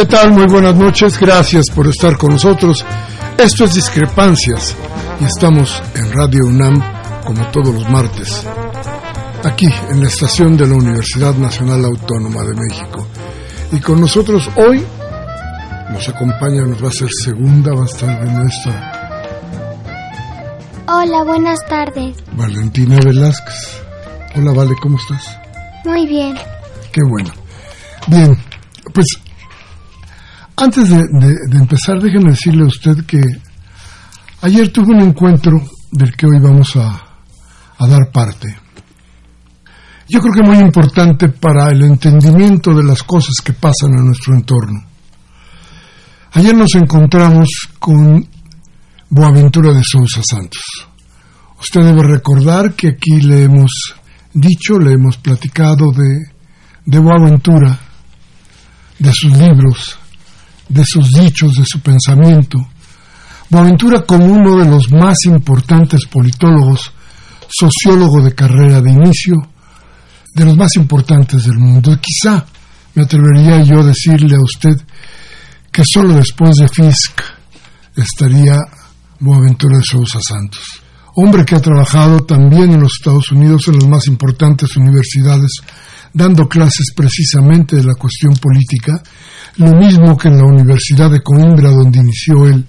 ¿Qué tal? Muy buenas noches, gracias por estar con nosotros. Esto es Discrepancias y estamos en Radio UNAM como todos los martes, aquí en la estación de la Universidad Nacional Autónoma de México. Y con nosotros hoy nos acompaña, nos va a ser segunda, va a estar de nuestra Hola, buenas tardes. Valentina Velázquez. Hola, Vale, ¿cómo estás? Muy bien. Qué bueno. Bien, pues antes de, empezar, déjeme decirle a usted que ayer tuve un encuentro del que hoy vamos a, a dar parte. Yo creo que muy importante para el entendimiento de las cosas que pasan en nuestro entorno. Ayer nos encontramos con Boaventura de Sousa Santos. Usted debe recordar que aquí le hemos dicho, le hemos platicado de, de Boaventura, de sus libros, de sus dichos, de su pensamiento. Boaventura como uno de los más importantes politólogos, sociólogo de carrera de inicio, de los más importantes del mundo. Quizá me atrevería yo a decirle a usted que solo después de Fisk estaría Boaventura de Sousa Santos. Hombre que ha trabajado también en los Estados Unidos en las más importantes universidades, dando clases precisamente de la cuestión política lo mismo que en la Universidad de Coimbra donde inició él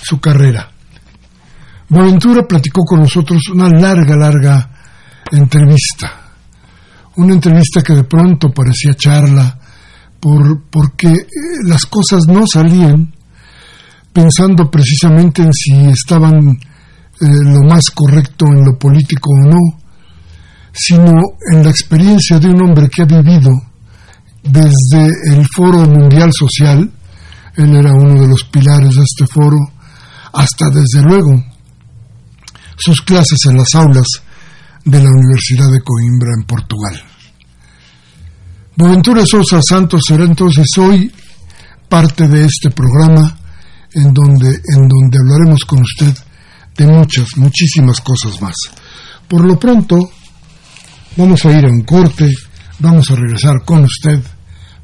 su carrera. Boaventura platicó con nosotros una larga, larga entrevista, una entrevista que de pronto parecía charla, por, porque eh, las cosas no salían pensando precisamente en si estaban eh, lo más correcto en lo político o no, sino en la experiencia de un hombre que ha vivido desde el Foro Mundial Social, él era uno de los pilares de este foro, hasta desde luego sus clases en las aulas de la Universidad de Coimbra en Portugal. Boventura Sosa Santos será entonces hoy parte de este programa en donde, en donde hablaremos con usted de muchas, muchísimas cosas más. Por lo pronto, vamos a ir a un corte, vamos a regresar con usted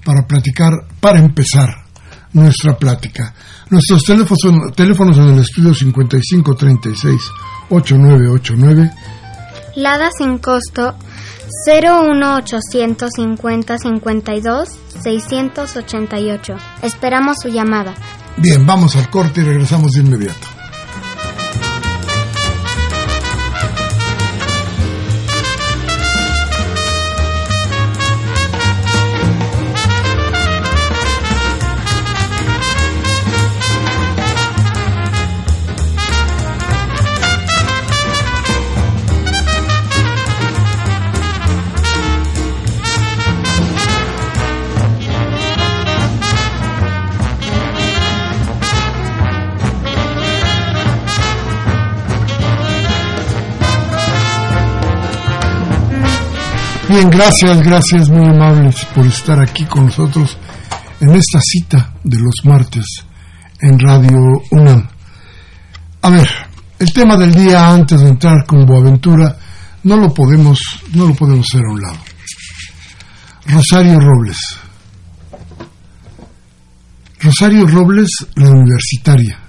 para platicar, para empezar nuestra plática. Nuestros teléfonos, son, teléfonos en el estudio 5536-8989. Lada sin costo 01850 52 688. Esperamos su llamada. Bien, vamos al corte y regresamos de inmediato. Bien, gracias, gracias, muy amables por estar aquí con nosotros en esta cita de los martes en Radio UNAM. A ver, el tema del día antes de entrar con Boaventura no lo podemos, no lo podemos hacer a un lado. Rosario Robles. Rosario Robles, la universitaria,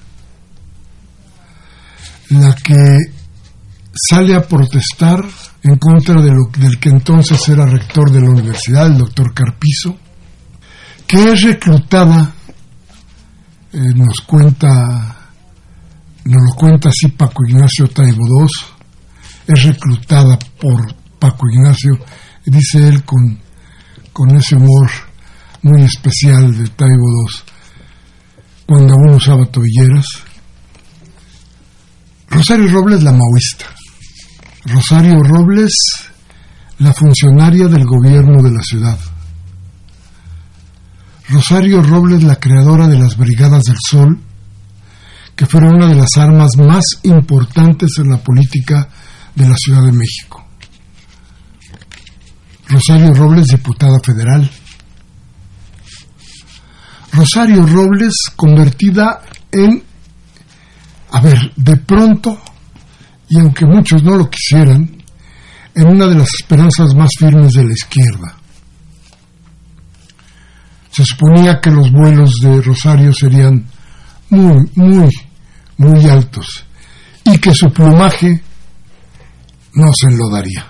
la que sale a protestar en contra de lo, del que entonces era rector de la universidad, el doctor Carpizo, que es reclutada, eh, nos cuenta, nos lo cuenta así Paco Ignacio Taibo II, es reclutada por Paco Ignacio, dice él con, con ese humor muy especial de Taibo II, cuando aún usaba tobilleras. Rosario Robles, la maoísta. Rosario Robles, la funcionaria del gobierno de la ciudad. Rosario Robles, la creadora de las Brigadas del Sol, que fueron una de las armas más importantes en la política de la Ciudad de México. Rosario Robles, diputada federal. Rosario Robles, convertida en, a ver, de pronto, y aunque muchos no lo quisieran, en una de las esperanzas más firmes de la izquierda. Se suponía que los vuelos de Rosario serían muy, muy, muy altos y que su plumaje no se enlodaría.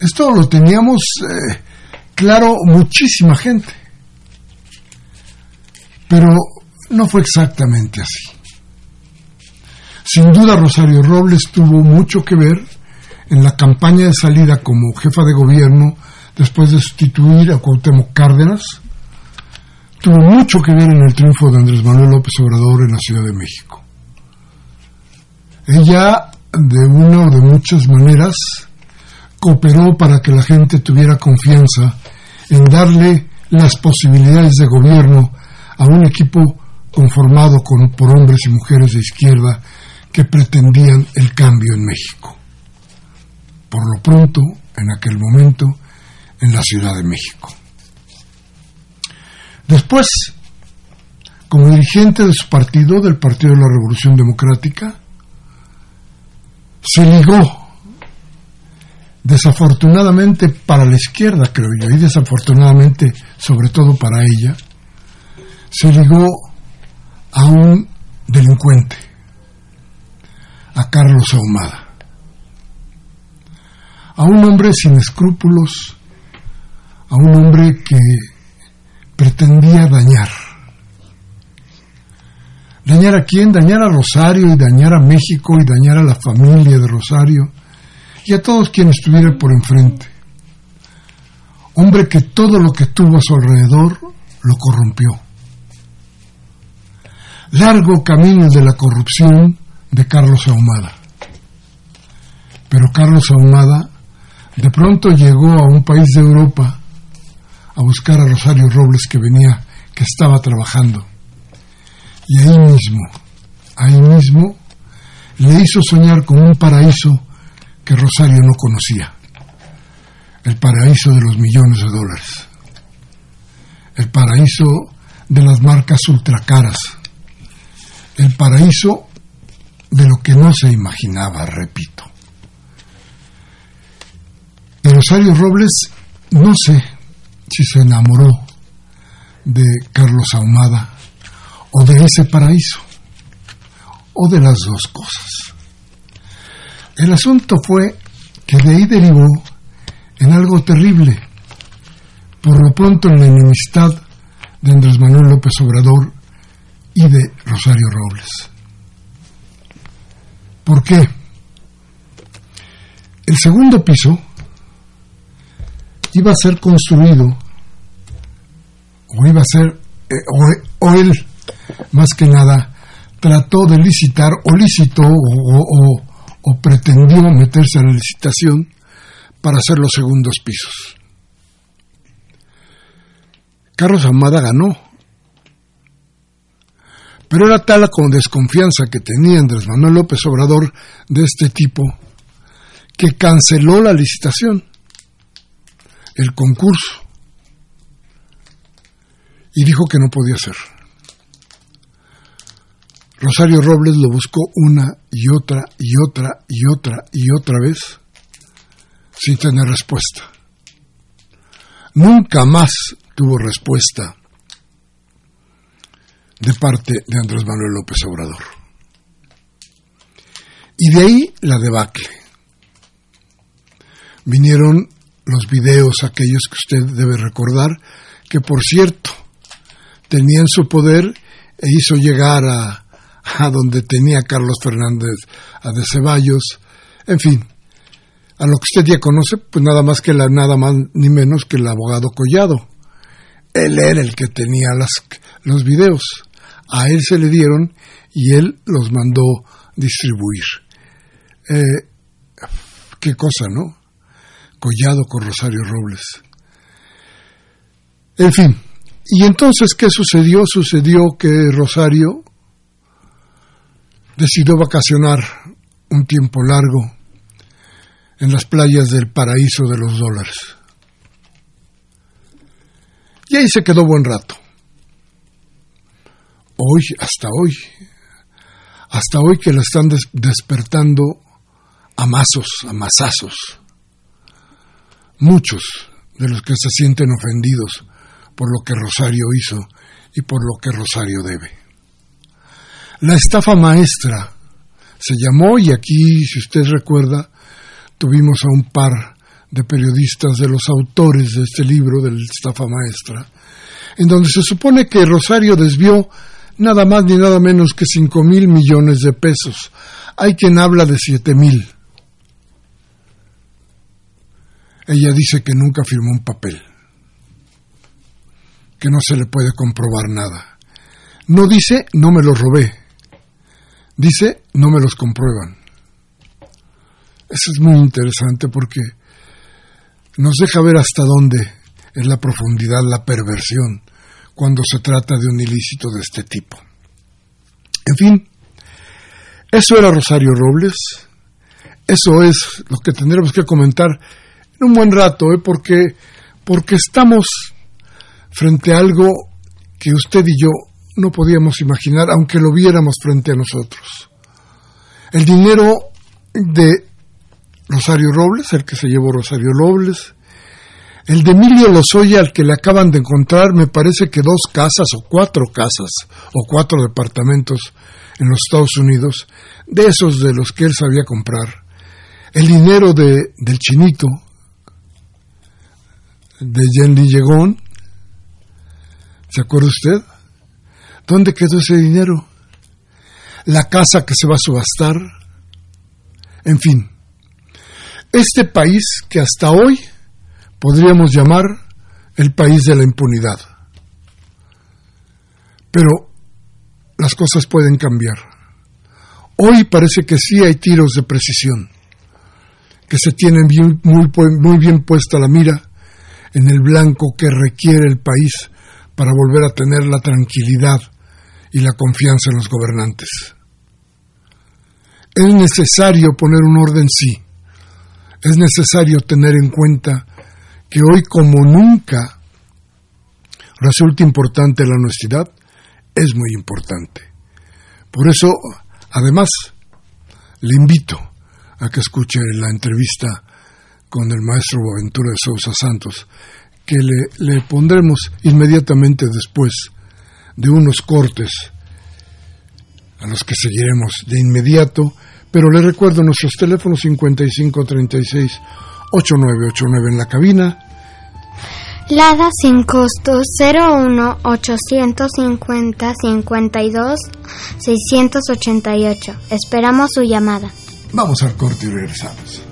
Esto lo teníamos eh, claro muchísima gente, pero no fue exactamente así. Sin duda Rosario Robles tuvo mucho que ver en la campaña de salida como jefa de gobierno después de sustituir a Cuauhtémoc Cárdenas, tuvo mucho que ver en el triunfo de Andrés Manuel López Obrador en la Ciudad de México. Ella, de una o de muchas maneras, cooperó para que la gente tuviera confianza en darle las posibilidades de gobierno a un equipo conformado con, por hombres y mujeres de izquierda que pretendían el cambio en México. Por lo pronto, en aquel momento, en la Ciudad de México. Después, como dirigente de su partido, del Partido de la Revolución Democrática, se ligó, desafortunadamente para la izquierda, creo yo, y desafortunadamente sobre todo para ella, se ligó a un delincuente, a Carlos Ahumada, a un hombre sin escrúpulos, a un hombre que pretendía dañar. ¿Dañar a quién? Dañar a Rosario y dañar a México y dañar a la familia de Rosario y a todos quienes estuvieran por enfrente. Hombre que todo lo que tuvo a su alrededor lo corrompió. Largo camino de la corrupción de Carlos Ahumada. Pero Carlos Ahumada de pronto llegó a un país de Europa a buscar a Rosario Robles que venía, que estaba trabajando. Y ahí mismo, ahí mismo, le hizo soñar con un paraíso que Rosario no conocía. El paraíso de los millones de dólares. El paraíso de las marcas ultracaras. El paraíso de lo que no se imaginaba, repito. De Rosario Robles, no sé si se enamoró de Carlos Ahumada o de ese paraíso, o de las dos cosas. El asunto fue que de ahí derivó en algo terrible, por lo pronto en la enemistad de Andrés Manuel López Obrador y de Rosario Robles. ¿Por qué? El segundo piso iba a ser construido, o iba a ser, eh, o, él, más que nada, trató de licitar, o licitó, o, o, o pretendió meterse a la licitación para hacer los segundos pisos. Carlos Amada ganó, pero era tal la con desconfianza que tenía Andrés Manuel López Obrador de este tipo que canceló la licitación el concurso y dijo que no podía ser. Rosario Robles lo buscó una y otra y otra y otra y otra vez sin tener respuesta. Nunca más tuvo respuesta de parte de Andrés Manuel López Obrador. Y de ahí la debacle. Vinieron los videos aquellos que usted debe recordar, que por cierto tenían su poder e hizo llegar a, a donde tenía Carlos Fernández, a de Ceballos, en fin, a lo que usted ya conoce, pues nada más que la, nada más ni menos que el abogado Collado. Él era el que tenía las, los videos. A él se le dieron y él los mandó distribuir. Eh, qué cosa, ¿no? Collado con Rosario Robles. En fin, y entonces, ¿qué sucedió? Sucedió que Rosario decidió vacacionar un tiempo largo en las playas del paraíso de los dólares. Y ahí se quedó buen rato. Hoy, hasta hoy, hasta hoy que la están despertando a mazos, a mazazos. Muchos de los que se sienten ofendidos por lo que Rosario hizo y por lo que Rosario debe. La estafa maestra se llamó y aquí, si usted recuerda, tuvimos a un par de periodistas de los autores de este libro, del estafa maestra, en donde se supone que Rosario desvió nada más ni nada menos que cinco mil millones de pesos. Hay quien habla de siete mil. Ella dice que nunca firmó un papel, que no se le puede comprobar nada. No dice no me los robé, dice no me los comprueban. Eso es muy interesante porque nos deja ver hasta dónde es la profundidad, la perversión, cuando se trata de un ilícito de este tipo. En fin, eso era Rosario Robles, eso es lo que tendremos que comentar en un buen rato, ¿eh? porque, porque estamos frente a algo que usted y yo no podíamos imaginar, aunque lo viéramos frente a nosotros. El dinero de Rosario Robles, el que se llevó Rosario Robles, el de Emilio Lozoya, al que le acaban de encontrar, me parece que dos casas o cuatro casas o cuatro departamentos en los Estados Unidos, de esos de los que él sabía comprar. El dinero de, del chinito, de Jenny Llegón, ¿se acuerda usted? ¿Dónde quedó ese dinero? La casa que se va a subastar. En fin, este país que hasta hoy podríamos llamar el país de la impunidad. Pero las cosas pueden cambiar. Hoy parece que sí hay tiros de precisión, que se tienen muy, bien puesta la mira en el blanco que requiere el país para volver a tener la tranquilidad y la confianza en los gobernantes. Es necesario poner un orden, sí, es necesario tener en cuenta que hoy como nunca resulta importante la honestidad, es muy importante. Por eso, además, le invito a que escuche la entrevista con el maestro Boaventura de Sousa Santos, que le, le pondremos inmediatamente después de unos cortes a los que seguiremos de inmediato pero le recuerdo nuestros teléfonos 5536 8989 en la cabina. Lada sin costo 01 850 52 688. Esperamos su llamada. Vamos al corte y regresamos.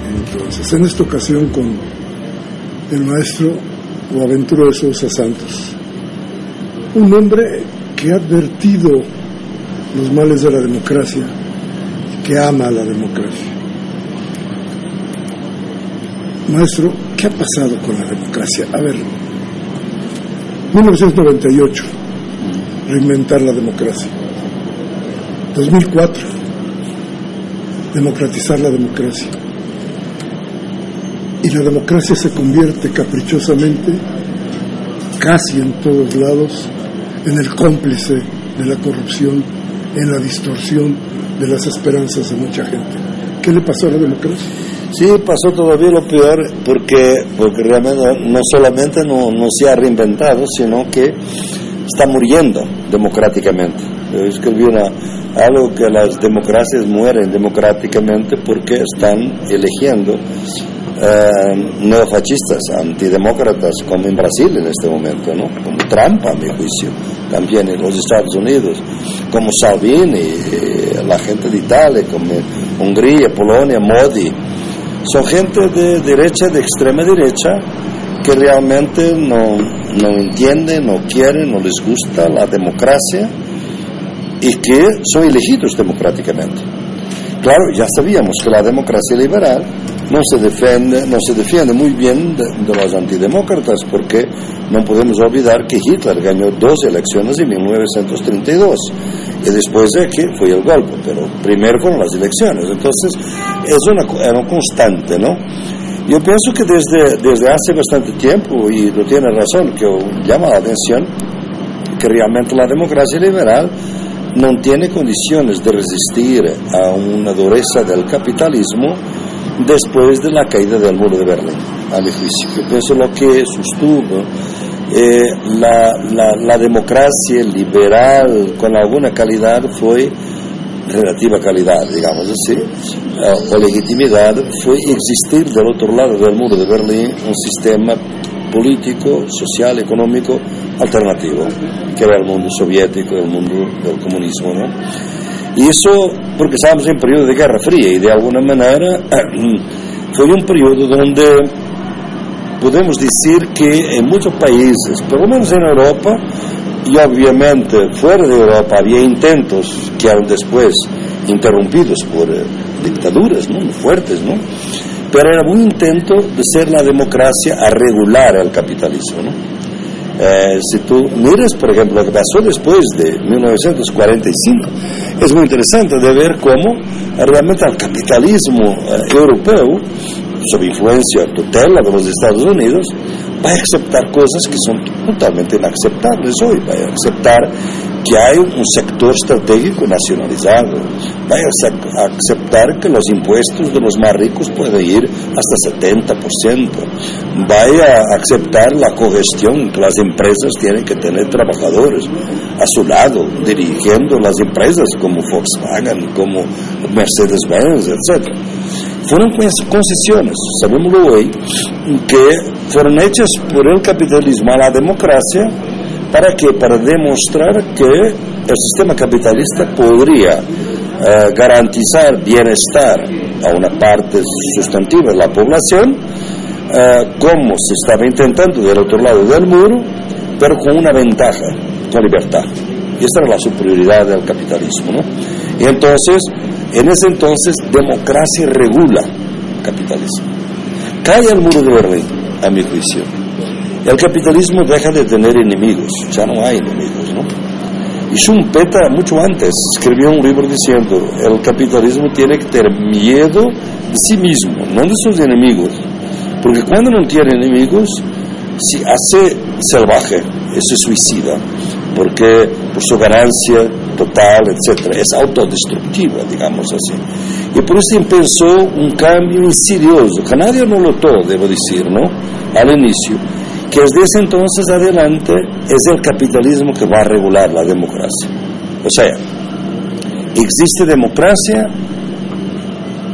Entonces, en esta ocasión con el maestro Boaventura de Sousa Santos un hombre que ha advertido los males de la democracia que ama a la democracia. Maestro, ¿qué ha pasado con la democracia? A ver, 1998, reinventar la democracia. 2004, democratizar la democracia. Y la democracia se convierte caprichosamente, casi en todos lados, en el cómplice de la corrupción, en la distorsión de las esperanzas de mucha gente. ¿Qué le pasó a la democracia? Sí, pasó todavía lo peor porque, porque realmente no solamente no, no se ha reinventado, sino que está muriendo democráticamente. Yo escribí una, algo que las democracias mueren democráticamente porque están eligiendo eh, neofascistas, antidemócratas, como en Brasil en este momento, ¿no? como Trump, a mi juicio, también en los Estados Unidos, como Salvini, eh, la gente de Italia, como Hungría, Polonia, Modi. Son gente de derecha, de extrema derecha, que realmente no, no entienden, no quieren, no les gusta la democracia y que son elegidos democráticamente. Claro, ya sabíamos que la democracia liberal no se defiende, no se defiende muy bien de, los antidemócratas porque no podemos olvidar que Hitler ganó dos elecciones en 1932 y después de que fue el golpe, pero primero con las elecciones. Entonces es una, era una constante, ¿no? Yo pienso que desde, desde hace bastante tiempo, y lo tiene razón, que llama la atención, que realmente la democracia liberal no tiene condiciones de resistir a una dureza del capitalismo después de la caída del muro de Berlín, a mi juicio. Yo pienso lo que sostuvo eh, la, la, la, democracia liberal con alguna calidad fue relativa calidad, digamos así, eh, o legitimidad, fue existir del otro lado del muro de Berlín un sistema político, social, económico alternativo, que era el mundo soviético, el mundo del comunismo. ¿no? Y eso porque estábamos en periodo de Guerra Fría y de alguna manera fue un periodo donde podemos decir que en muchos países, por lo menos en Europa, y obviamente fuera de Europa había intentos que eran después interrumpidos por eh, dictaduras ¿no? fuertes, ¿no? Pero era un intento de ser la democracia a regular el capitalismo. ¿no? Eh, si tú miras, por ejemplo, lo que pasó después de 1945, es muy interesante de ver cómo realmente el capitalismo eh, europeo, sob influencia tutela de los Estados Unidos, va a aceptar cosas que son totalmente inaceptables hoy, va a aceptar que hay un sector estratégico nacionalizado, va a aceptar que los impuestos de los más ricos pueden ir hasta 70%, va a aceptar la cogestión que las empresas tienen que tener trabajadores a su lado, dirigiendo las empresas como Volkswagen, como Mercedes-Benz, etc. Fueron concesiones, sabemos hoy, que fueron hechas por el capitalismo a la democracia ¿Para qué? Para demostrar que el sistema capitalista podría eh, garantizar bienestar a una parte sustantiva de la población, eh, como se estaba intentando del otro lado del muro, pero con una ventaja, con libertad. Y esta era la superioridad del capitalismo. ¿no? Y entonces, en ese entonces, democracia regula capitalismo. Cae el muro de Berlín, a mi juicio el capitalismo deja de tener enemigos, ya no hay enemigos, ¿no? Y Schumpeter, mucho antes, escribió un libro diciendo, el capitalismo tiene que tener miedo de sí mismo, no de sus enemigos. Porque cuando no tiene enemigos, se hace salvaje, se suicida, porque por su ganancia total, etc., es autodestructiva, digamos así. Y por eso empezó un cambio insidioso, que nadie lo notó, debo decir, ¿no? Al inicio que desde ese entonces adelante es el capitalismo que va a regular la democracia. O sea, existe democracia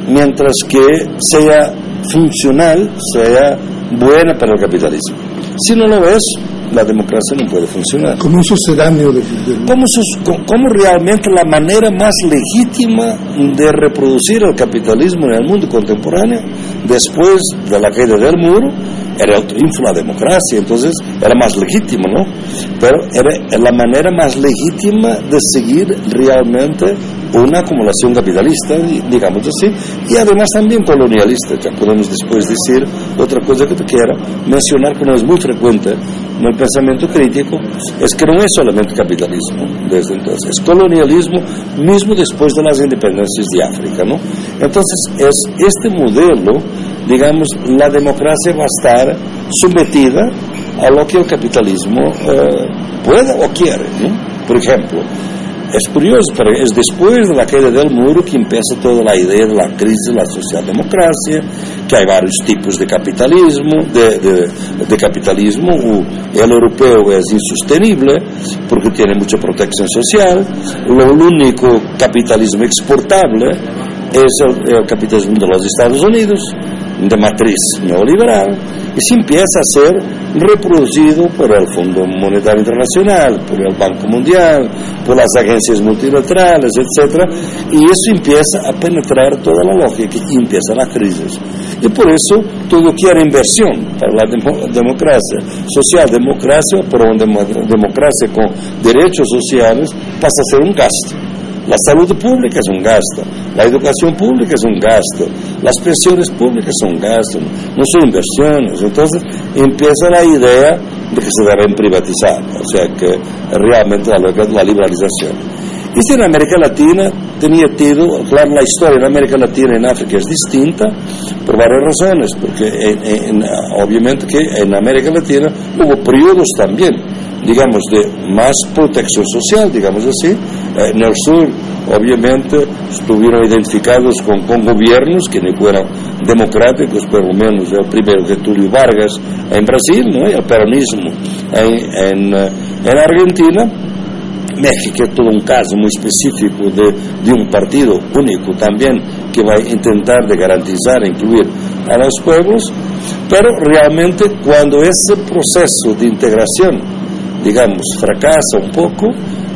mientras que sea funcional, sea buena para el capitalismo. Si no lo es, la democracia no puede funcionar. Como un sucedáneo de... Como, realmente la manera más legítima de reproducir el capitalismo en el mundo contemporáneo, después de la caída del muro, era el triunfo de la democracia, entonces era más legítimo, ¿no? Pero era la manera más legítima de seguir realmente una acumulación capitalista, digamos así, y además también colonialista. Ya podemos después decir otra cosa que te quiera, mencionar que no es muy frecuente en el pensamiento crítico, es que no es solamente capitalismo desde entonces, es colonialismo mismo después de las independencias de África. ¿no? Entonces, es este modelo, digamos, la democracia va a estar sometida a lo que el capitalismo eh, pueda o quiere. ¿no? Por ejemplo, es curioso, pero es después de la caída del muro que empieza toda la idea de la crisis de la socialdemocracia, que hay varios tipos de capitalismo, de, de, capitalismo, el europeo es insostenible porque tiene mucha protección social, lo único capitalismo exportable es el capitalismo de los Estados Unidos, de matriz neoliberal, y se empieza a ser reproducido por el Fondo Monetario Internacional, por el Banco Mundial, por las agencias multilaterales, etc. Y eso empieza a penetrar toda la lógica y empieza la crisis. Y por eso todo quiere inversión para la democracia social, democracia, pero una democracia con derechos sociales pasa a ser un gasto. La salud pública es un gasto, la educación pública es un gasto, las pensiones públicas son gastos, no son inversiones. Entonces empieza la idea de que se deben privatizar, o sea que realmente la, la liberalización. Y en América Latina tenía tido, claro, la historia en América Latina y en África es distinta por varias razones, porque obviamente que en América Latina hubo periodos también digamos, de más protección social, digamos así. Eh, en el sur, obviamente, estuvieron identificados con, con gobiernos que no fueron democráticos, por lo menos el primero Getúlio Vargas en Brasil, ¿no? el peronismo en, eh, en, Argentina. México es todo un caso muy específico de, de, un partido único también que va a intentar de garantizar e incluir a los pueblos, pero realmente cuando ese proceso de integración digamos, fracasa un poco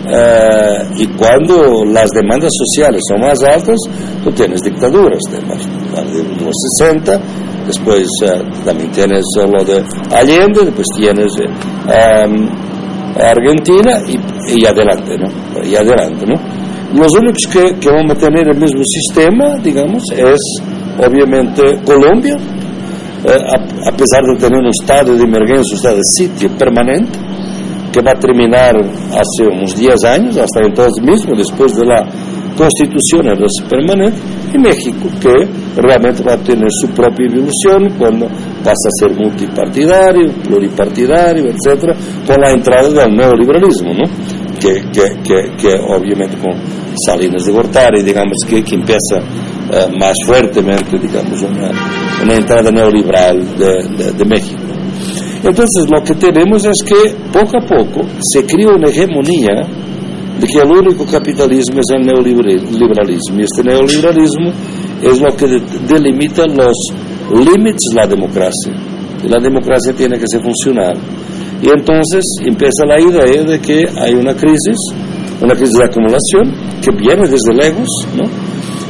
eh, y cuando las demandas sociales son más altas, tú tienes dictaduras, de los 60, después eh, también tienes lo de Allende, después tienes eh, Argentina y, y, adelante, ¿no? Y adelante, ¿no? Los únicos que, que van a tener el mismo sistema, digamos, es obviamente Colombia, a, a, pesar de tener un estado de emergencia, un estado de sitio permanente, que va a terminar hace unos 10 años, hasta entonces mismo, después de la constitución permanente, y México, que realmente va a tener su propia evolución cuando pasa a ser multipartidario, pluripartidario, etc., con la entrada del neoliberalismo, ¿no? que, que, que, que obviamente con Salinas de Gortari, digamos que, que empieza eh, más fuertemente, digamos, una, una entrada neoliberal de, de México. Entonces lo que tenemos es que poco a poco se crea una hegemonía de que el único capitalismo es el neoliberalismo. Y este neoliberalismo es lo que delimita los límites de la democracia. Y la democracia tiene que ser funcional. Y entonces empieza la idea de que hay una crisis, una crisis de acumulación, que viene desde lejos, ¿no?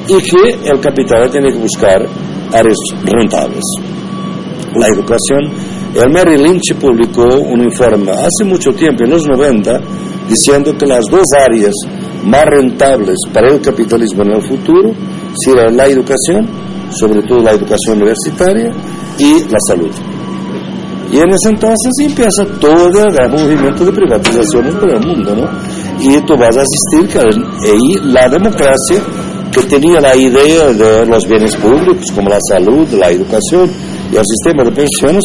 y que el capital tiene que buscar áreas rentables. La educación el Merrill Lynch publicó un informe hace mucho tiempo, en los 90, diciendo que las dos áreas más rentables para el capitalismo en el futuro serán la educación, sobre todo la educación universitaria, y la salud. Y en ese entonces empieza todo el movimiento de privatizaciones por el mundo, ¿no? Y tú vas a asistir que la democracia, que tenía la idea de los bienes públicos, como la salud, la educación y el sistema de pensiones,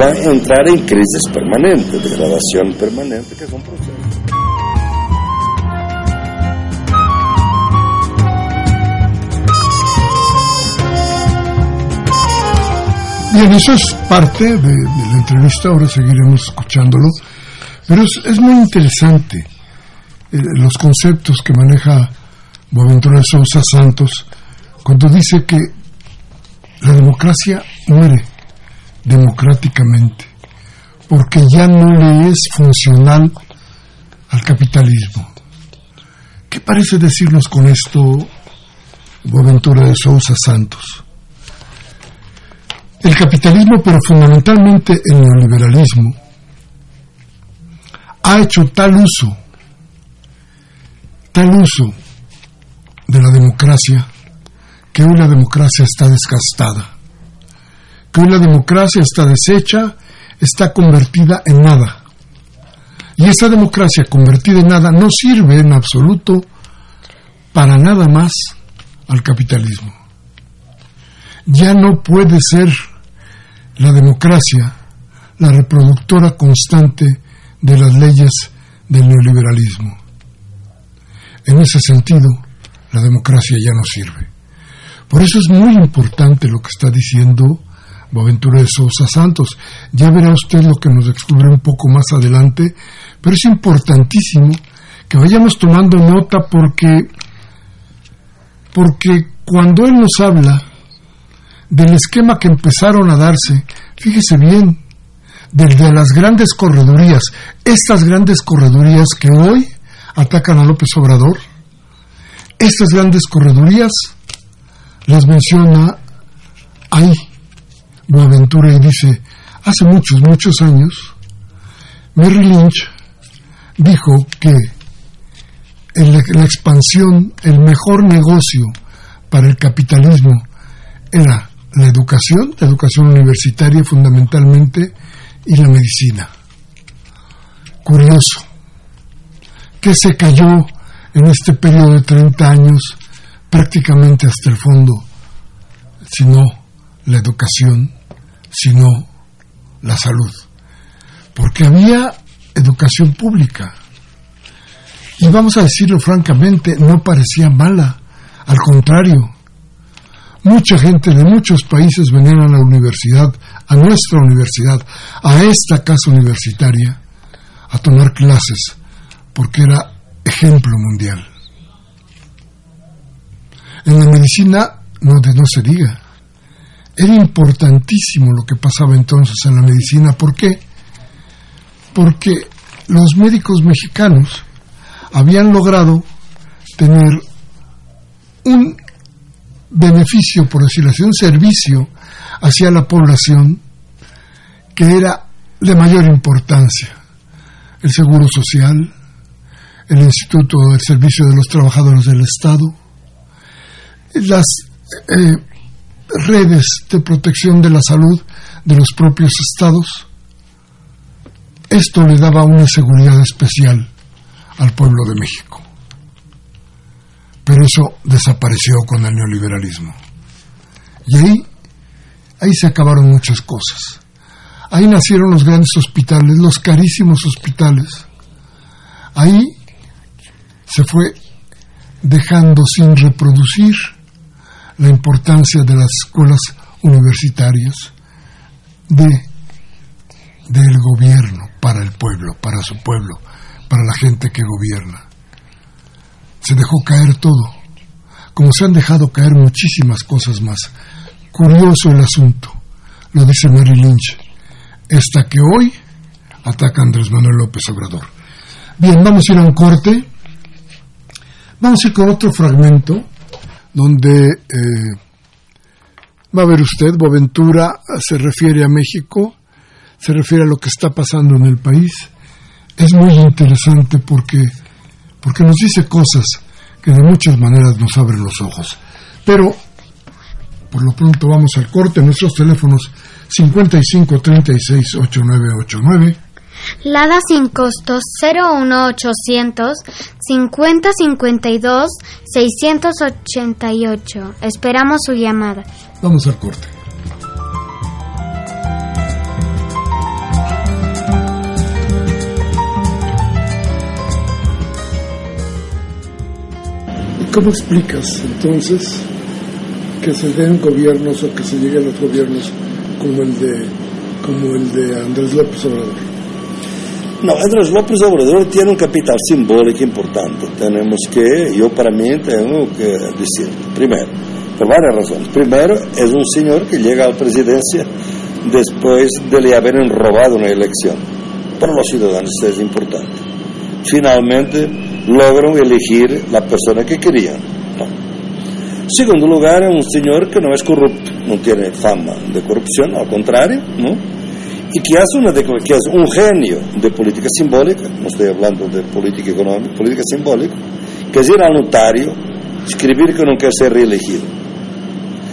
va a entrar en crisis permanente, degradación permanente, que es un proceso. Bien, eso es parte de, la entrevista, ahora seguiremos escuchándolo, pero es, muy interesante eh, los conceptos que maneja Boaventura Sousa Santos cuando dice que la democracia muere democráticamente, porque ya no le es funcional al capitalismo. ¿Qué parece decirnos con esto Boaventura de Sousa Santos? El capitalismo, pero fundamentalmente el neoliberalismo, ha hecho tal uso, tal uso de la democracia que hoy la democracia está desgastada, que hoy la democracia está deshecha, está convertida en nada. Y esa democracia convertida en nada no sirve en absoluto para nada más al capitalismo. Ya no puede ser la democracia la reproductora constante de las leyes del neoliberalismo. En ese sentido, la democracia ya no sirve. Por eso es muy importante lo que está diciendo Boaventura de Sousa Santos. Ya verá usted lo que nos descubre un poco más adelante, pero es importantísimo que vayamos tomando nota porque, porque cuando él nos habla del esquema que empezaron a darse, fíjese bien, desde las grandes corredurías, estas grandes corredurías que hoy atacan a López Obrador, estas grandes corredurías las menciona ahí Boaventura y dice, hace muchos, muchos años, Merrill Lynch dijo que la expansión, el mejor negocio para el capitalismo era la educación, la educación universitaria fundamentalmente, y la medicina. Curioso, que se cayó en este periodo de 30 años prácticamente hasta el fondo, sino la educación, sino la salud. Porque había educación pública. Y vamos a decirlo francamente, no parecía mala, al contrario. Mucha gente de muchos países venían a la universidad, a nuestra universidad, a esta casa universitaria, a tomar clases, porque era ejemplo mundial. En la medicina no, no se diga. Era importantísimo lo que pasaba entonces en la medicina. ¿Por qué? Porque los médicos mexicanos habían logrado tener un beneficio, por decirlo así, un servicio hacia la población que era de mayor importancia. El Seguro Social, el Instituto del Servicio de los Trabajadores del Estado, las eh, redes de protección de la salud de los propios estados. Esto le daba una seguridad especial al pueblo de México. Pero eso desapareció con el neoliberalismo. Y ahí, ahí se acabaron muchas cosas. Ahí nacieron los grandes hospitales, los carísimos hospitales. Ahí se fue dejando sin reproducir la importancia de las escuelas universitarias, de, del gobierno para el pueblo, para su pueblo, para la gente que gobierna. Se dejó caer todo, como se han dejado caer muchísimas cosas más. Curioso el asunto, lo dice Mary Lynch, esta que hoy ataca Andrés Manuel López Obrador. Bien, vamos a ir a un corte. Vamos a ir con otro fragmento donde eh, va a ver usted, Boaventura se refiere a México, se refiere a lo que está pasando en el país. Es muy interesante porque, porque nos dice cosas que de muchas maneras nos abren los ojos. Pero, por lo pronto vamos al corte, nuestros teléfonos 55 36 8989 Lada sin costo 01800 50 52 688. Esperamos su llamada. Vamos al corte. ¿Y cómo explicas entonces que se den gobiernos o que se lleguen a los gobiernos como el de como el de Andrés López Obrador? No, Andrés López Obrador tiene un capital simbólico importante. Tenemos que, yo para mí tengo que decir, primero, por varias razones. Primero, es un señor que llega a la presidencia después de le haber robado una elección. Para los ciudadanos es importante. Finalmente, logran elegir la persona que querían. Segundo lugar, es un señor que no es corrupto, no tiene fama de corrupción, al contrario, ¿no? Y que hace una que es un genio de política simbólica, no estoy hablando de política económica, política simbólica, que es ir al notario escribir que no quiere ser reelegido.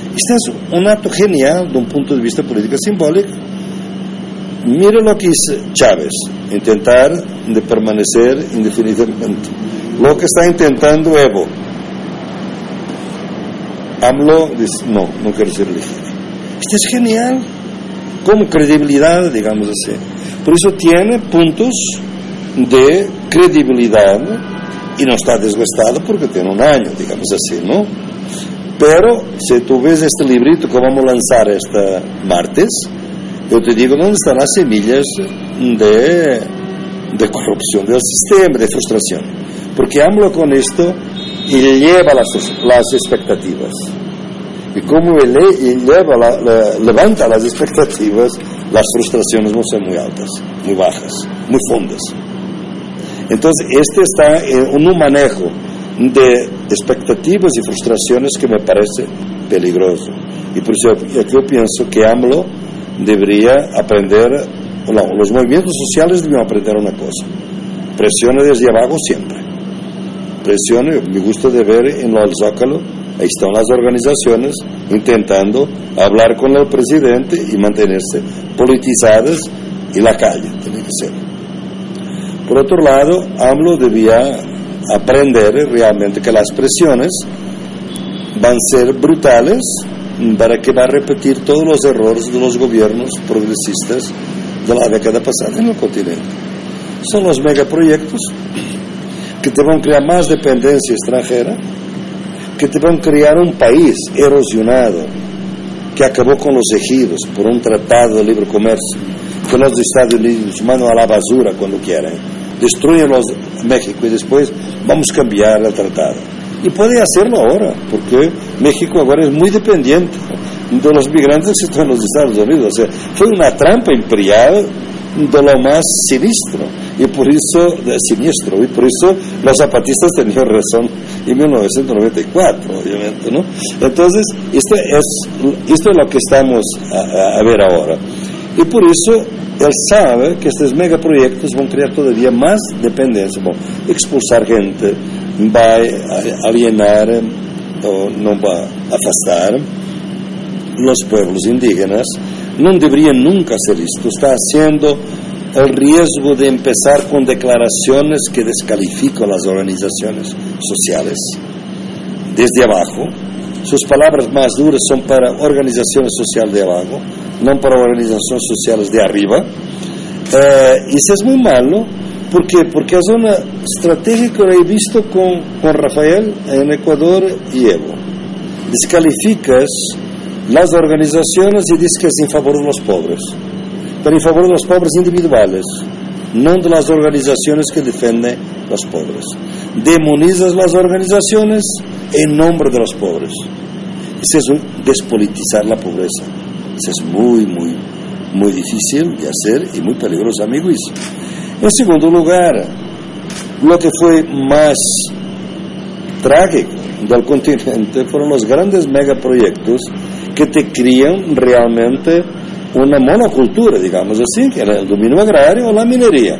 Este es un acto genial de un punto de vista político simbólico. Mire lo que hizo Chávez, intentar de permanecer indefinidamente. Lo que está intentando Evo. AMLO dice, no, no quiero ser elegido. Este es genial, como credibilidad, digamos así. Por eso tiene puntos de credibilidad y no está desgastado porque tiene un año, digamos así, ¿no? Pero si tú ves este librito que vamos a lanzar este martes, yo te digo dónde están las semillas de, de corrupción del sistema, de frustración. Porque hablo con esto y lleva las, las expectativas. Y como él, lleva la, levanta las expectativas, las frustraciones van a ser muy altas, muy bajas, muy fondas. Entonces, este está en un manejo de expectativas y frustraciones que me parece peligroso. Y por eso yo pienso que AMLO debería aprender, los movimientos sociales deben aprender una cosa, presione desde abajo siempre. Presione, me gusta de ver en lo del Zócalo, ahí están las organizaciones intentando hablar con el presidente y mantenerse politizadas y la calle, tiene que ser. Por otro lado, AMLO debía aprender realmente que las presiones van a ser brutales para que va a repetir todos los errores de los gobiernos progresistas de la década pasada en el continente. Son los megaproyectos que te van a crear más dependencia extranjera, que te van a crear un país erosionado que acabó con los ejidos por un tratado de libre comercio que los Estados Unidos mandan a la basura cuando quieren destruyen los México y después vamos a cambiar el tratado. Y puede hacerlo ahora, porque México ahora es muy dependiente de los migrantes que están en los Estados Unidos. O sea, fue una trampa imperial de lo más sinistro y por eso siniestro y por eso los zapatistas tenían razón en 1994 obviamente no entonces esto es esto es lo que estamos a ver ahora y por eso él sabe que estos megaproyectos van a crear todavía más dependencia, van a expulsar gente, va a alienar o no va a afastar los pueblos indígenas. No debería nunca hacer esto. Está haciendo el riesgo de empezar con declaraciones que descalifican las organizaciones sociales desde abajo. Sus palabras más duras son para organizaciones sociales de abajo no para organizaciones sociales de arriba. Eh, y eso es muy malo, ¿por Porque es una estrategia que he visto con, con Rafael en Ecuador y Evo. Descalificas las organizaciones y dices que es en favor de los pobres, pero en favor de los pobres individuales, no de las organizaciones que defienden los pobres. Demonizas las organizaciones en nombre de los pobres. Eso es despolitizar la pobreza es muy, muy, muy difícil de hacer y muy peligroso, amigos. En segundo lugar, lo que fue más trágico del continente fueron los grandes megaproyectos que te crían realmente una monocultura, digamos así, que era el dominio agrario o la minería.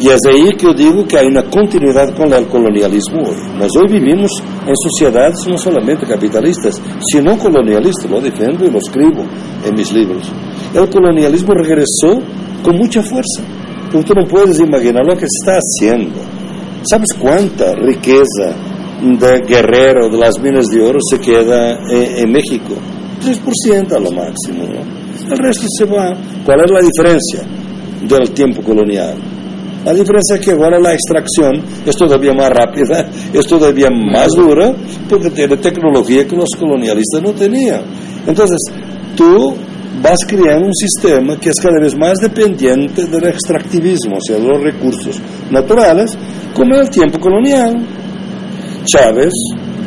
Y es ahí que yo digo que hay una continuidad con el colonialismo hoy. Mas hoy vivimos en sociedades no solamente capitalistas, sino colonialistas. Lo defiendo y lo escribo en mis libros. El colonialismo regresó con mucha fuerza. Tú no puedes imaginar lo que se está haciendo. ¿Sabes cuánta riqueza de guerrero de las minas de oro se queda en, en México? 3% a lo máximo. ¿no? El resto se va. ¿Cuál es la diferencia del tiempo colonial? La diferencia es que ahora la extracción es todavía más rápida, es todavía más dura, porque tiene tecnología que los colonialistas no tenían. Entonces, tú vas creando un sistema que es cada vez más dependiente del extractivismo, o sea, de los recursos naturales, como en el tiempo colonial. Chávez,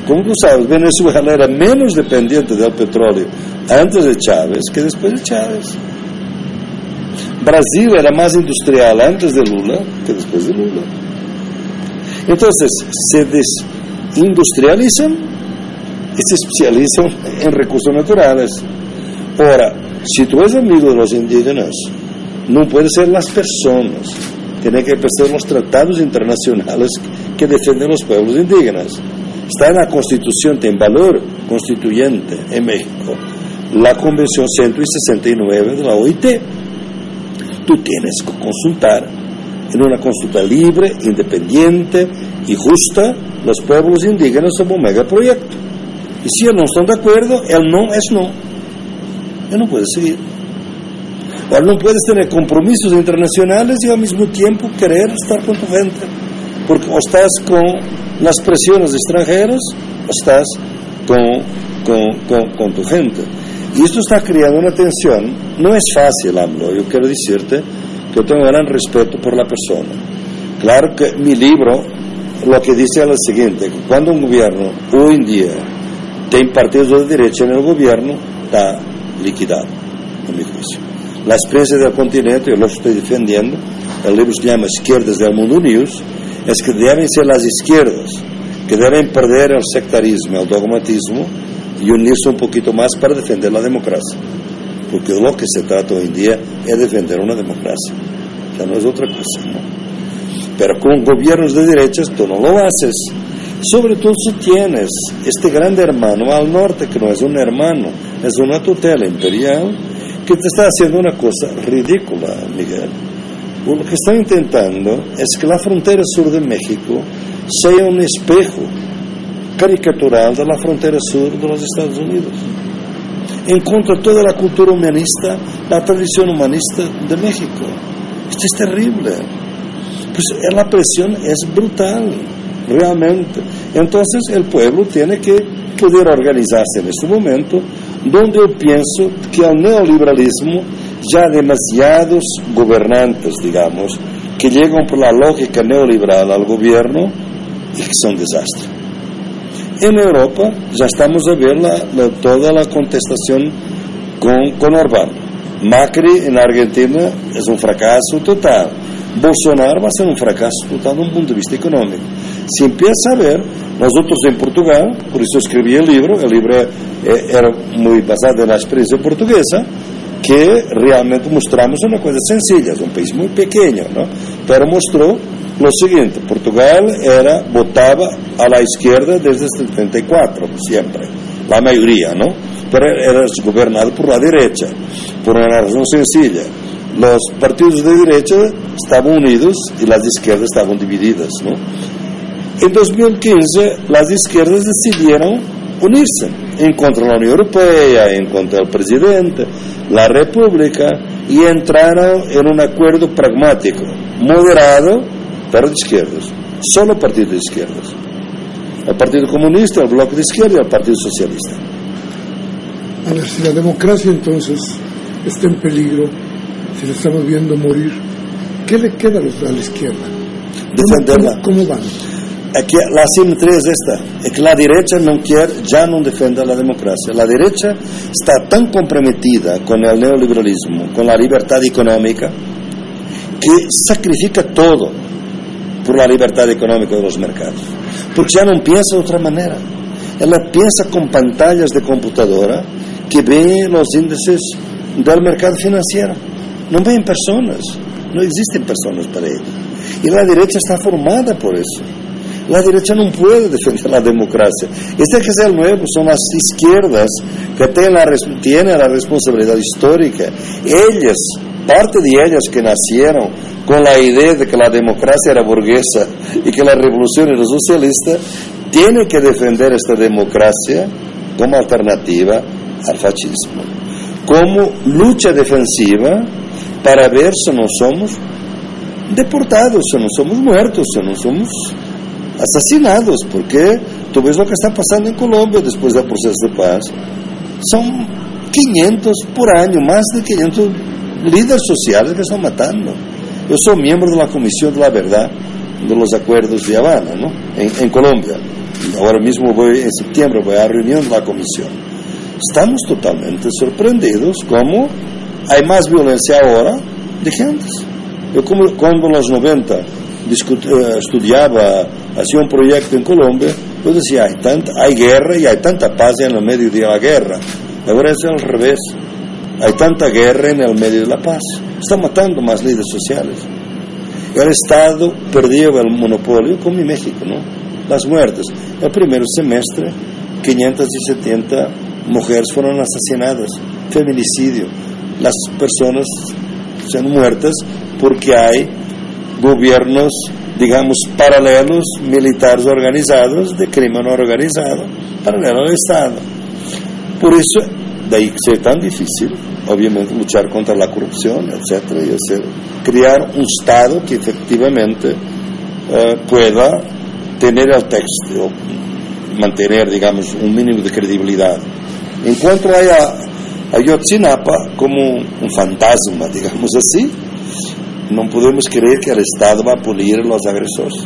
como tú sabes, Venezuela era menos dependiente del petróleo antes de Chávez que después de Chávez. Brasil era más industrial antes de Lula que después de Lula. Entonces, se desindustrializan y se especializan en recursos naturales. Ahora, si tú eres amigo de los indígenas, no puede ser las personas, tiene que ser los tratados internacionales que defienden los pueblos indígenas. Está en la Constitución, tiene valor constituyente en México, la Convención 169 de la OIT. Tú tienes que consultar en una consulta libre, independiente y justa los pueblos indígenas sobre un megaproyecto. Y si no están de acuerdo, el no es no. Él no puede seguir. Ahora no puedes tener compromisos internacionales y al mismo tiempo querer estar con tu gente. Porque o estás con las presiones extranjeras o estás con, con, con, tu gente. Y esto está creando una tensión. No es fácil, hablo. Yo quiero decirte que yo tengo gran respeto por la persona. Claro que mi libro lo que dice es lo siguiente, que cuando un gobierno hoy en día tiene partidos de derecha en el gobierno, está liquidado, en mi juicio. La experiencia del continente, yo lo estoy defendiendo, el libro se llama Izquierdas del Mundo News, es que deben ser las izquierdas, que deben perder el sectarismo, el dogmatismo y unirse un poquito más para defender la democracia. Porque lo que se trata hoy en día es defender una democracia, ya no es otra cosa. ¿no? Pero con gobiernos de derechas tú no lo haces. Sobre todo si tienes este grande hermano al norte, que no es un hermano, es una tutela imperial, que te está haciendo una cosa ridícula, Miguel. Lo que está intentando es que la frontera sur de México sea un espejo caricatural de la frontera sur de los Estados Unidos. En contra de toda la cultura humanista, la tradición humanista de México. Esto es terrible. Pues la presión es brutal realmente. Entonces el pueblo tiene que poder organizarse en este momento, donde yo pienso que el neoliberalismo ya demasiados gobernantes, digamos, que llegan por la lógica neoliberal al gobierno y que son desastre. En Europa ya estamos a ver toda la contestación con, con Orbán. Macri en Argentina es un fracaso total. Bolsonaro va a ser un fracaso total desde un punto de vista económico. Si empieza a ver, nosotros en Portugal, por eso escribí el libro, el libro eh, era muy basado en la experiencia portuguesa, que realmente mostramos una cosa sencilla, es un país muy pequeño, ¿no? pero mostró lo siguiente, Portugal era, votaba a la izquierda desde el 74, siempre, la mayoría, ¿no? pero era gobernado por la derecha, por una razón sencilla, los partidos de derecha estaban unidos y las izquierdas estaban divididas. ¿no? En 2015 las izquierdas decidieron unirse en contra de la Unión Europea, en contra del presidente, la República, y entraron en un acuerdo pragmático, moderado, pero de izquierdas, solo partidos de izquierdas. El Partido Comunista, el Bloque de Izquierda y el Partido Socialista. si la democracia entonces está en peligro, si la estamos viendo morir, ¿qué le queda a la izquierda? Defenderla. ¿Cómo, van? Aquí la simetría es esta, es que la derecha no quiere, ya no defiende la democracia. La derecha está tan comprometida con el neoliberalismo, con la libertad económica, que sacrifica todo por la libertad económica de los mercados. Porque ya no piensa de otra manera. Ella piensa con pantallas de computadora que ven los índices del mercado financiero no ven personas, no existen personas para ello. Y la derecha está formada por eso. La derecha no puede defender la democracia. Este que es el nuevo, son las izquierdas que tienen la, tienen la responsabilidad histórica. Ellas, parte de ellas que nacieron con la idea de que la democracia era burguesa y que la revolución era socialista, tienen que defender esta democracia como alternativa al fascismo, como lucha defensiva para ver si no somos deportados, si no somos muertos, si no somos asesinados, porque tú ves lo que está pasando en Colombia después del proceso de paz. Son 500 por año, más de 500 líderes sociales que están matando. Yo soy miembro de la Comisión de la Verdad de Habana, ¿no? en, en Colombia. Ahora mismo voy, en septiembre, voy a la reunión de la comisión. Estamos totalmente sorprendidos como hay más violencia ahora de que antes. Yo como, cuando en los 90 eh, estudiaba, hacía un proyecto en Colombia, yo decía, hay, tanta, hay guerra y hay tanta paz en el medio de la guerra. Ahora es al revés. Hay tanta guerra en el medio de la paz. Están matando más líderes sociales. El Estado perdió el monopolio, como en México, ¿no? las muertes. El primer semestre, 570 mujeres fueron asesinadas, feminicidio. Las personas son muertas porque hay gobiernos, digamos, paralelos, militares organizados, de crimen organizado, paralelo al Estado. Por eso, de ahí que sea tan difícil, obviamente, luchar contra la corrupción, etc. Y hacer, crear un Estado que efectivamente eh, pueda tener el texto, mantener, digamos, un mínimo de credibilidad. Encuentro a, a Yotzinapa como un fantasma, digamos así, no podemos creer que el Estado va a pulir a los agresores.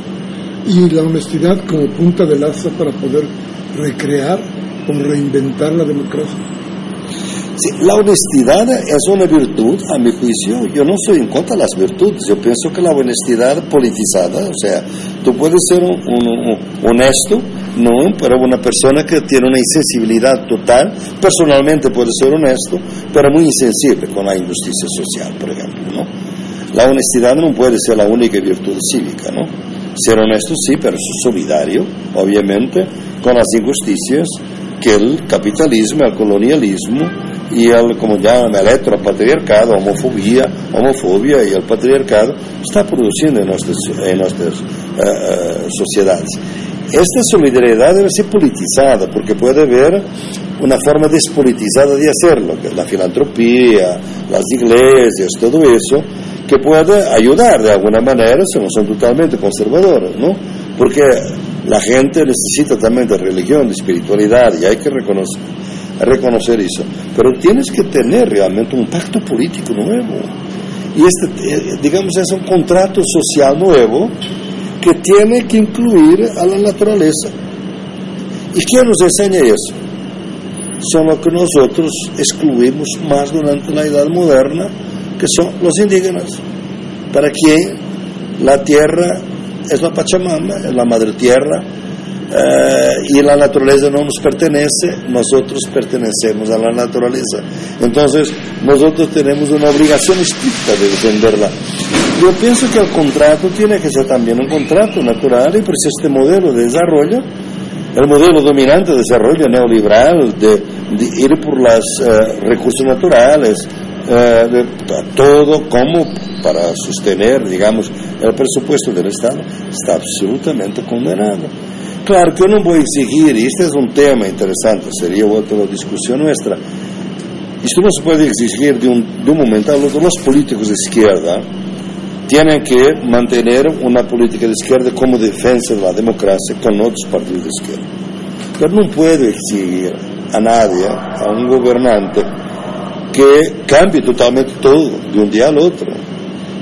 Y la honestidad como punta de lanza para poder recrear o reinventar la democracia. Sí, la honestidad es una virtud, a mi juicio. Yo no soy en contra de las virtudes. Yo pienso que la honestidad politizada, o sea, tú puedes ser un, un, honesto, no, pero una persona que tiene una insensibilidad total, personalmente puede ser honesto, pero muy insensible con la injusticia social, por ejemplo, ¿no? La honestidad no puede ser la única virtud cívica, ¿no? Ser honesto sí, pero solidario, obviamente, con las injusticias que el capitalismo, el colonialismo y el, como llaman, el heteropatriarcado, homofobia, homofobia y el patriarcado está produciendo en nuestras, en nuestras uh, sociedades. Esta solidaridad debe ser politizada porque puede haber una forma despolitizada de hacerlo, que la filantropía, las iglesias, todo eso, que puede ayudar de alguna manera si no son totalmente conservadores, ¿no? Porque la gente necesita también de religión, de espiritualidad, y hay que reconocer, reconocer eso. Pero tienes que tener realmente un pacto político nuevo. Y este, digamos, es un contrato social nuevo que tiene que incluir a la naturaleza. ¿Y quién nos enseña eso? Son lo que nosotros excluimos más durante la edad moderna, que son los indígenas, para quien la tierra es la Pachamama, es la madre tierra, eh, y la naturaleza no nos pertenece, nosotros pertenecemos a la naturaleza. Entonces, nosotros tenemos una obligación estricta de defenderla. Yo pienso que el contrato tiene que ser también un contrato natural y por eso este modelo de desarrollo, el modelo dominante de desarrollo neoliberal, de, de ir por los eh, recursos naturales, eh, de, todo como para sostener, digamos, el presupuesto del Estado, está absolutamente condenado. Claro que yo no voy a exigir, y este es un tema interesante, sería otra discusión nuestra, esto no se puede exigir de un, de un momento al otro. Los políticos de izquierda tienen que mantener una política de izquierda como defensa de la democracia con otros partidos de izquierda. Pero no puedo exigir a nadie, a un gobernante, que cambie totalmente todo de un día al otro.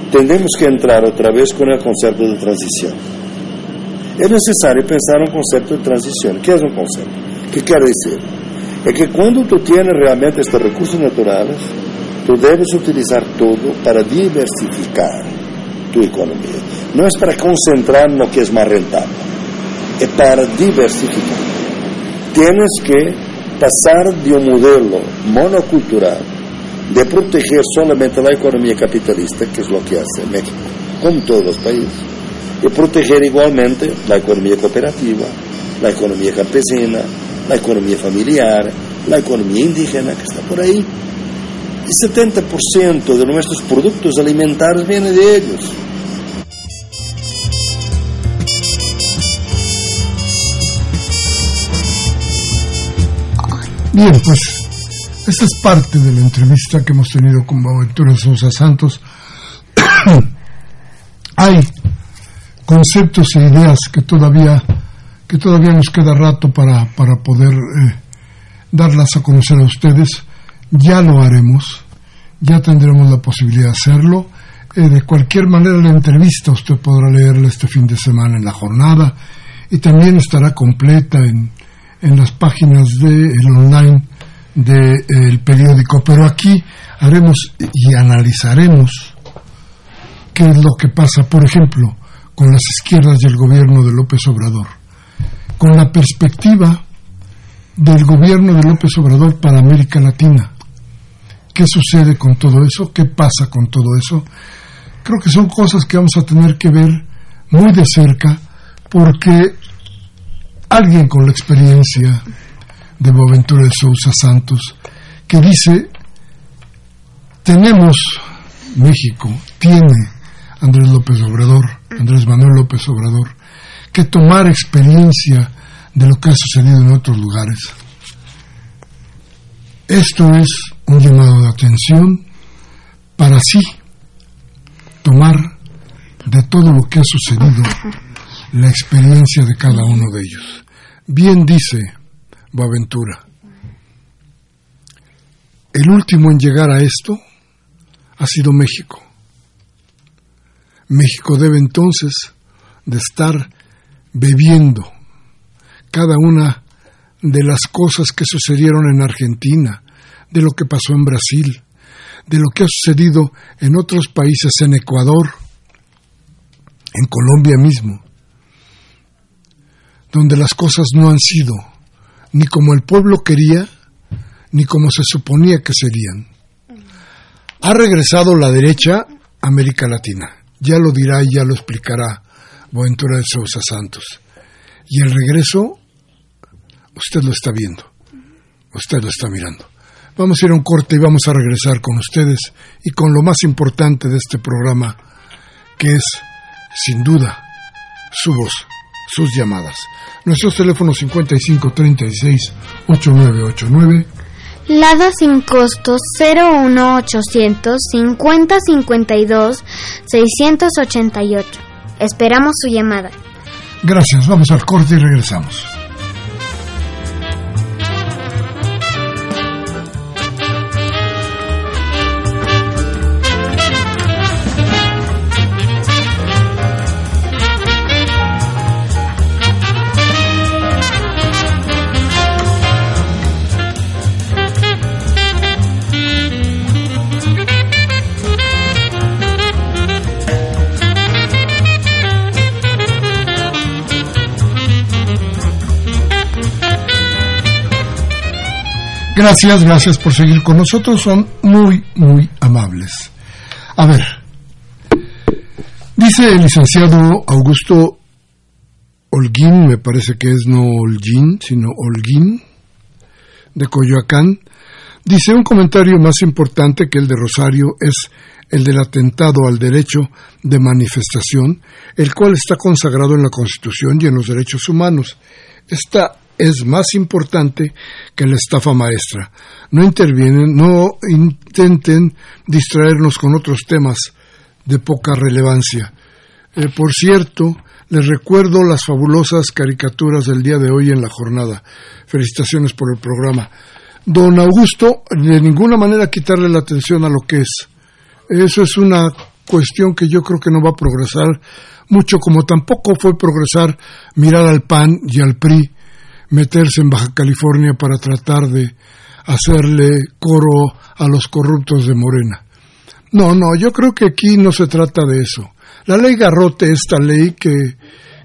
Tenemos que entrar otra vez con el concepto de transición. Es necesario pensar un concepto de transición. ¿Qué es un concepto? ¿Qué quiere decir? Es que cuando tú tienes realmente estos recursos naturales, tú debes utilizar todo para diversificar tu economía. No es para concentrar en lo que es más rentable, es para diversificar. Tienes que pasar de un modelo monocultural de proteger solamente la economía capitalista, que es lo que hace México, como todos los países, y proteger igualmente la economía cooperativa, la economía campesina, la economía familiar, la economía indígena que está por ahí. Y 70% de nuestros productos alimentarios viene de ellos. Bien, pues esta es parte de la entrevista que hemos tenido con Boaventura Sosa Santos. Hay conceptos e ideas que todavía que todavía nos queda rato para, para poder eh, darlas a conocer a ustedes. Ya lo haremos, ya tendremos la posibilidad de hacerlo. Eh, de cualquier manera, la entrevista usted podrá leerla este fin de semana en la jornada y también estará completa en, en las páginas de el online del periódico. Pero aquí haremos y analizaremos qué es lo que pasa, por ejemplo, con las izquierdas y el gobierno de López Obrador, con la perspectiva del gobierno de López Obrador para América Latina. ¿Qué sucede con todo eso? ¿Qué pasa con todo eso? Creo que son cosas que vamos a tener que ver muy de cerca porque alguien con la experiencia de Boaventura de Sousa Santos que dice, tenemos México, tiene Andrés López Obrador, Andrés Manuel López Obrador, que tomar experiencia de lo que ha sucedido en otros lugares. Esto es un llamado de atención para sí tomar de todo lo que ha sucedido la experiencia de cada uno de ellos. Bien dice Boaventura, el último en llegar a esto ha sido México. México debe entonces de estar bebiendo cada una de las cosas que sucedieron en Argentina, de lo que pasó en Brasil, de lo que ha sucedido en otros países, en Ecuador, en Colombia mismo, donde las cosas no han sido ni como el pueblo quería, ni como se suponía que serían. Ha regresado la derecha a América Latina. Ya lo dirá y ya lo explicará Buentura de Sousa Santos. Y el regreso, usted lo está viendo. Usted lo está mirando. Vamos a ir a un corte y vamos a regresar con ustedes y con lo más importante de este programa, que es, sin duda, su voz, sus llamadas. Nuestros teléfonos 5536-8989. Lada sin costo 01800 50 52 688. Esperamos su llamada. Gracias, vamos al corte y regresamos. Gracias, gracias por seguir con nosotros. Son muy, muy amables. A ver, dice el licenciado Augusto Holguín, me parece que es no Holguín, sino Holguín, de Coyoacán, dice un comentario más importante que el de Rosario es el del atentado al derecho de manifestación, el cual está consagrado en la Constitución y en los derechos humanos. Esta es más importante que la estafa maestra. No intervienen, no intenten distraernos con otros temas de poca relevancia. Eh, por cierto, les recuerdo las fabulosas caricaturas del día de hoy en la jornada. Felicitaciones por el programa. Don Augusto, de ninguna manera quitarle la atención a lo que es. Eso es una cuestión que yo creo que no va a progresar mucho, como tampoco fue progresar mirar al PAN y al PRI meterse en Baja California para tratar de hacerle coro a los corruptos de Morena. No, no, yo creo que aquí no se trata de eso. La ley Garrote, esta ley que,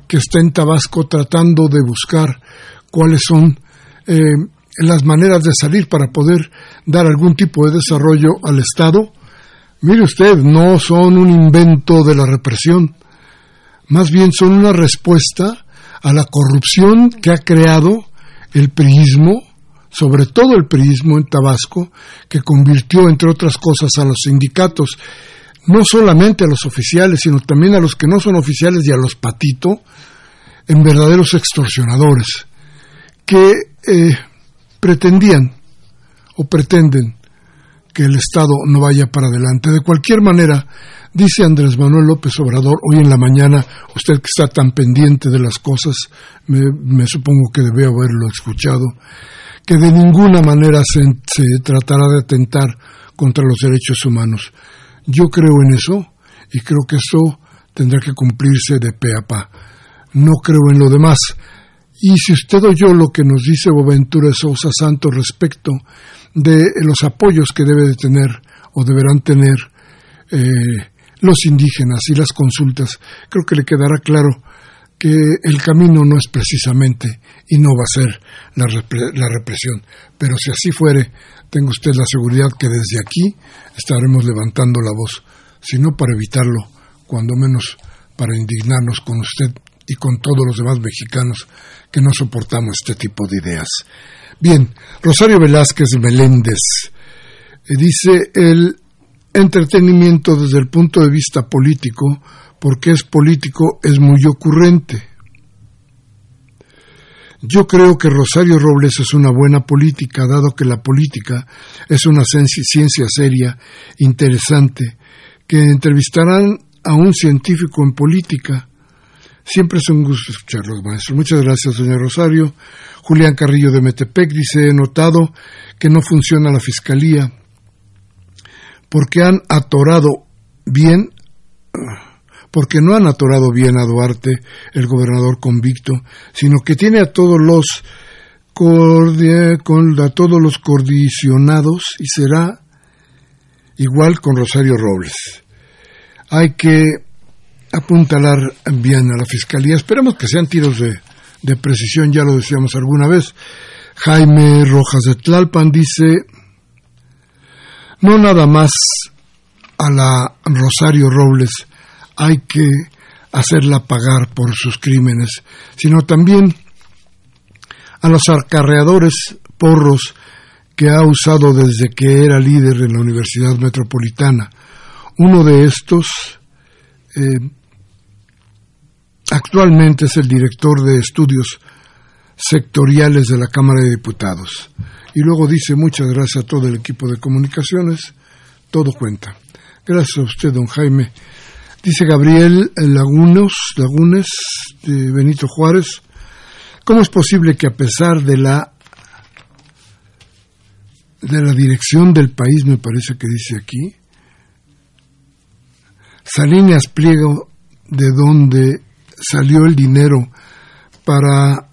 que está en Tabasco tratando de buscar cuáles son eh, las maneras de salir para poder dar algún tipo de desarrollo al Estado, mire usted, no son un invento de la represión, más bien son una respuesta a la corrupción que ha creado el priismo, sobre todo el priismo en Tabasco, que convirtió, entre otras cosas, a los sindicatos, no solamente a los oficiales, sino también a los que no son oficiales y a los patito, en verdaderos extorsionadores, que eh, pretendían o pretenden que el Estado no vaya para adelante. De cualquier manera, Dice Andrés Manuel López Obrador hoy en la mañana, usted que está tan pendiente de las cosas, me, supongo que debe haberlo escuchado, que de ninguna manera se, se tratará de atentar contra los derechos humanos. Yo creo en eso y creo que esto tendrá que cumplirse de pe a pa. No creo en lo demás. Y si usted oyó lo que nos dice Boaventura Sousa Santos respecto de los apoyos que debe de tener o deberán tener eh, los indígenas y las consultas, creo que le quedará claro que el camino no es precisamente y no va a ser la, la, represión. Pero si así fuere, tenga usted la seguridad que desde aquí estaremos levantando la voz, si no para evitarlo, cuando menos para indignarnos con usted y con todos los demás mexicanos que no soportamos este tipo de ideas. Bien, Rosario Velázquez Meléndez eh, dice el entretenimiento desde el punto de vista político, porque es político, es muy ocurrente. Yo creo que Rosario Robles es una buena política, dado que la política es una ciencia seria, interesante, que entrevistarán a un científico en política. Siempre es un gusto escucharlos, maestro. Muchas gracias, señor Rosario. Julián Carrillo de Metepec dice, he notado que no funciona la fiscalía porque han atorado bien porque no han atorado bien a Duarte, el gobernador convicto, sino que tiene a todos los a todos los condicionados y será igual con Rosario Robles. Hay que apuntalar bien a la fiscalía. Esperemos que sean tiros de, de precisión, ya lo decíamos alguna vez. Jaime Rojas de Tlalpan dice, no nada más a la Rosario Robles hay que hacerla pagar por sus crímenes, sino también a los acarreadores porros que ha usado desde que era líder en la Universidad Metropolitana. Uno de estos eh, actualmente es el director de estudios sectoriales de la Cámara de Diputados. Y luego dice muchas gracias a todo el equipo de comunicaciones, todo cuenta. Gracias a usted, don Jaime. Dice Gabriel Lagunos, Lagunes de Benito Juárez, ¿cómo es posible que a pesar de la de la dirección del país, me parece que dice aquí, Salinas Pliego, de donde salió el dinero para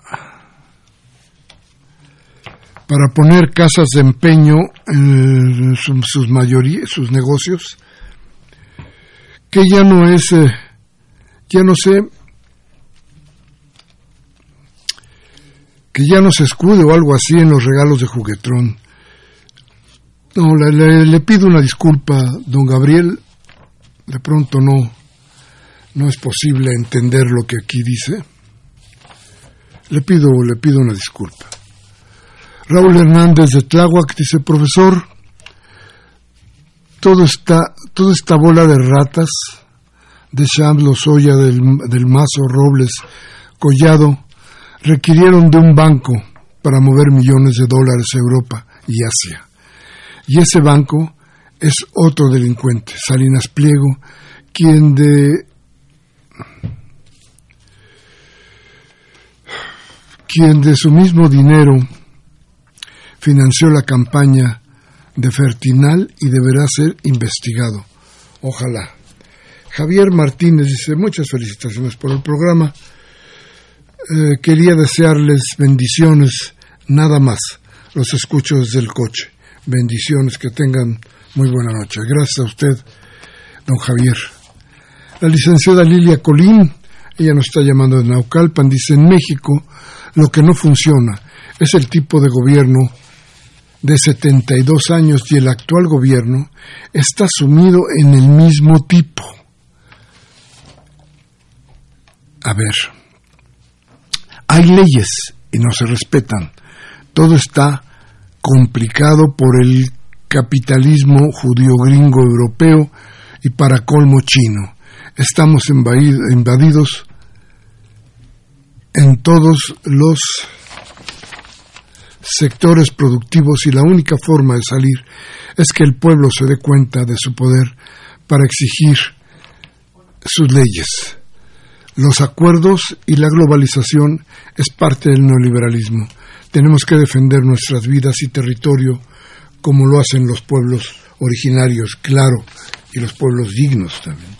para poner casas de empeño en sus, sus, sus negocios, que ya no es, eh, ya no sé, que ya no se escude o algo así en los regalos de juguetrón. No, le, pido una disculpa, don Gabriel, de pronto no, no es posible entender lo que aquí dice. Le pido, le pido una disculpa. Raúl Hernández de Tláhuac dice, profesor, todo está, toda esta bola de ratas de Sham, Lozoya, del, del Mazo, Robles, Collado, requirieron de un banco para mover millones de dólares a Europa y Asia. Y ese banco es otro delincuente, Salinas Pliego, quien de quien de su mismo dinero financió la campaña de Fertinal y deberá ser investigado. Ojalá. Javier Martínez dice, muchas felicitaciones por el programa. Eh, quería desearles bendiciones, nada más. Los escucho desde el coche. Bendiciones, que tengan muy buena noche. Gracias a usted, don Javier. La licenciada Lilia Colín, ella nos está llamando de Naucalpan, dice, en México lo que no funciona es el tipo de gobierno de 72 años y el actual gobierno está sumido en el mismo tipo. A ver, hay leyes y no se respetan. Todo está complicado por el capitalismo judío gringo europeo y para colmo chino. Estamos invadidos en todos los sectores productivos y la única forma de salir es que el pueblo se dé cuenta de su poder para exigir sus leyes. Los acuerdos y la globalización es parte del neoliberalismo. Tenemos que defender nuestras vidas y territorio como lo hacen los pueblos originarios, claro, y los pueblos dignos también.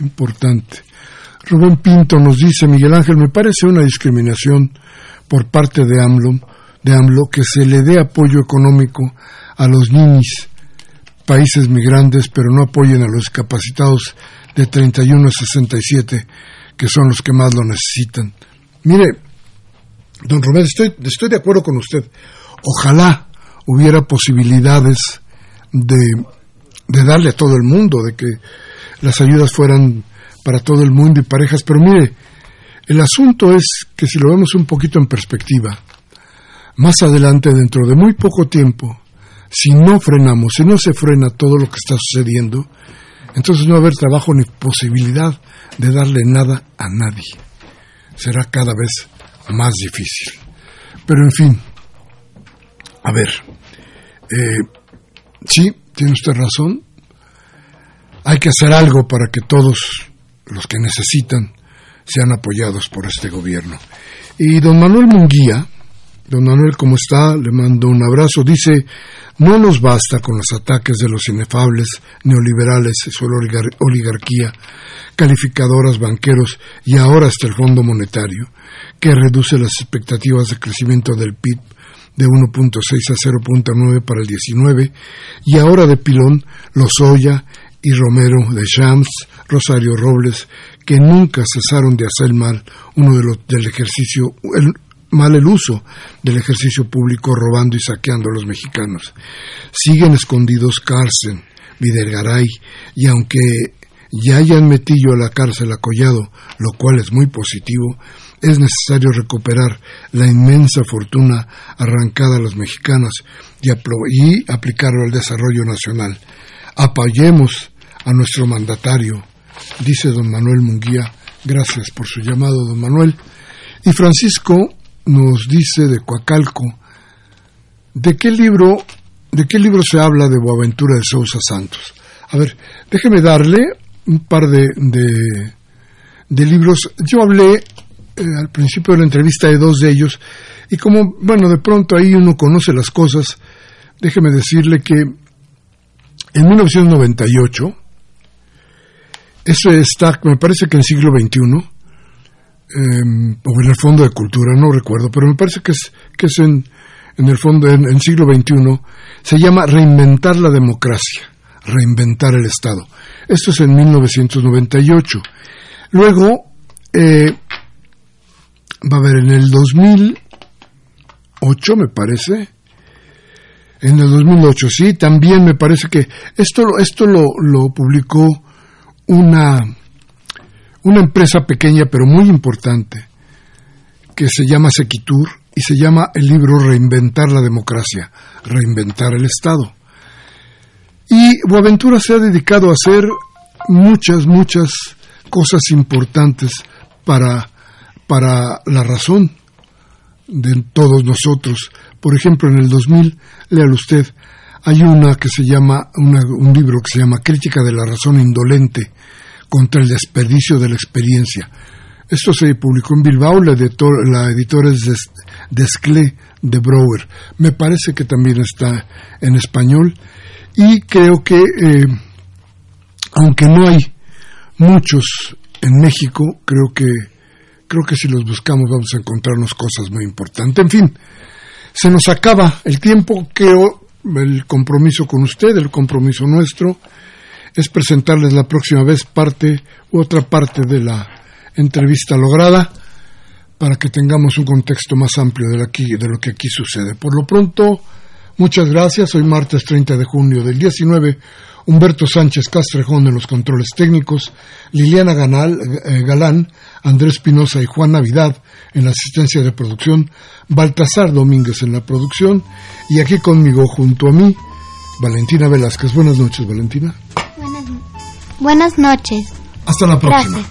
Importante. Rubén Pinto nos dice, Miguel Ángel, me parece una discriminación por parte de AMLO de AMLO que se le dé apoyo económico a los niños, países migrantes, pero no apoyen a los discapacitados de 31 a 67, que son los que más lo necesitan. Mire, don Romero, estoy, estoy de acuerdo con usted. Ojalá hubiera posibilidades de, de darle a todo el mundo, de que las ayudas fueran para todo el mundo y parejas, pero mire, El asunto es que si lo vemos un poquito en perspectiva, más adelante, dentro de muy poco tiempo, si no frenamos, si no se frena todo lo que está sucediendo, entonces no va a haber trabajo ni posibilidad de darle nada a nadie. Será cada vez más difícil. Pero en fin, a ver, eh, sí, tiene usted razón, hay que hacer algo para que todos los que necesitan sean apoyados por este gobierno. Y don Manuel Munguía, don Manuel, ¿cómo está? Le mando un abrazo. Dice, no nos basta con los ataques de los inefables neoliberales su oligarquía, calificadoras, banqueros y ahora hasta el Fondo Monetario, que reduce las expectativas de crecimiento del PIB de 1.6 a 0.9 para el 19 y ahora de pilón Lozoya y Romero de Shams, Rosario Robles, que nunca cesaron de hacer mal uno de los del ejercicio, el, mal el uso del ejercicio público robando y saqueando a los mexicanos. Siguen escondidos Carsten, Videgaray, y aunque ya hayan metido a la cárcel a Collado, lo cual es muy positivo, es necesario recuperar la inmensa fortuna arrancada a los mexicanos y, y aplicarlo al desarrollo nacional. Apoyemos a nuestro mandatario, dice don Manuel Munguía. Gracias por su llamado, don Manuel. Y Francisco nos dice de Coacalco, ¿de qué libro, de qué libro se habla de Boaventura de Sousa Santos? A ver, déjeme darle un par de, de, libros. Yo hablé eh, al principio de la entrevista de dos de ellos y como, bueno, de pronto ahí uno conoce las cosas, déjeme decirle que en 1998, eso está, me parece que en siglo XXI, em, o en el Fondo de Cultura, no recuerdo, pero me parece que es, que es en, en el fondo, en, siglo XXI, se llama Reinventar la democracia, reinventar el Estado. Esto es en 1998. Luego, eh, va a haber en el 2008, me parece, en el 2008, sí, también me parece que esto, esto lo, lo publicó una, una empresa pequeña pero muy importante que se llama Sequitur y se llama el libro Reinventar la democracia, reinventar el Estado. Y Boaventura se ha dedicado a hacer muchas, muchas cosas importantes para, para la razón de todos nosotros. Por ejemplo, en el 2000, léalo usted, hay una que se llama, un libro que se llama Crítica de la razón indolente contra el desperdicio de la experiencia. Esto se publicó en Bilbao, la, editor, la editora es Desclé de Brouwer. Me parece que también está en español y creo que, eh, aunque no hay muchos en México, creo que creo que si los buscamos vamos a encontrarnos cosas muy importantes. En fin, se nos acaba el tiempo, creo, el compromiso con usted, el compromiso nuestro, es presentarles la próxima vez parte u otra parte de la entrevista lograda para que tengamos un contexto más amplio de, de lo que aquí sucede. Por lo pronto, muchas gracias. Hoy martes 30 de junio del 19 Humberto Sánchez Castrejón en los controles técnicos, Liliana Ganal, eh, Galán, Andrés Pinoza y Juan Navidad en la asistencia de producción, Baltasar Domínguez en la producción y aquí conmigo junto a mí, Valentina Velázquez. Buenas noches, Valentina. Buenas, buenas noches. Hasta la próxima.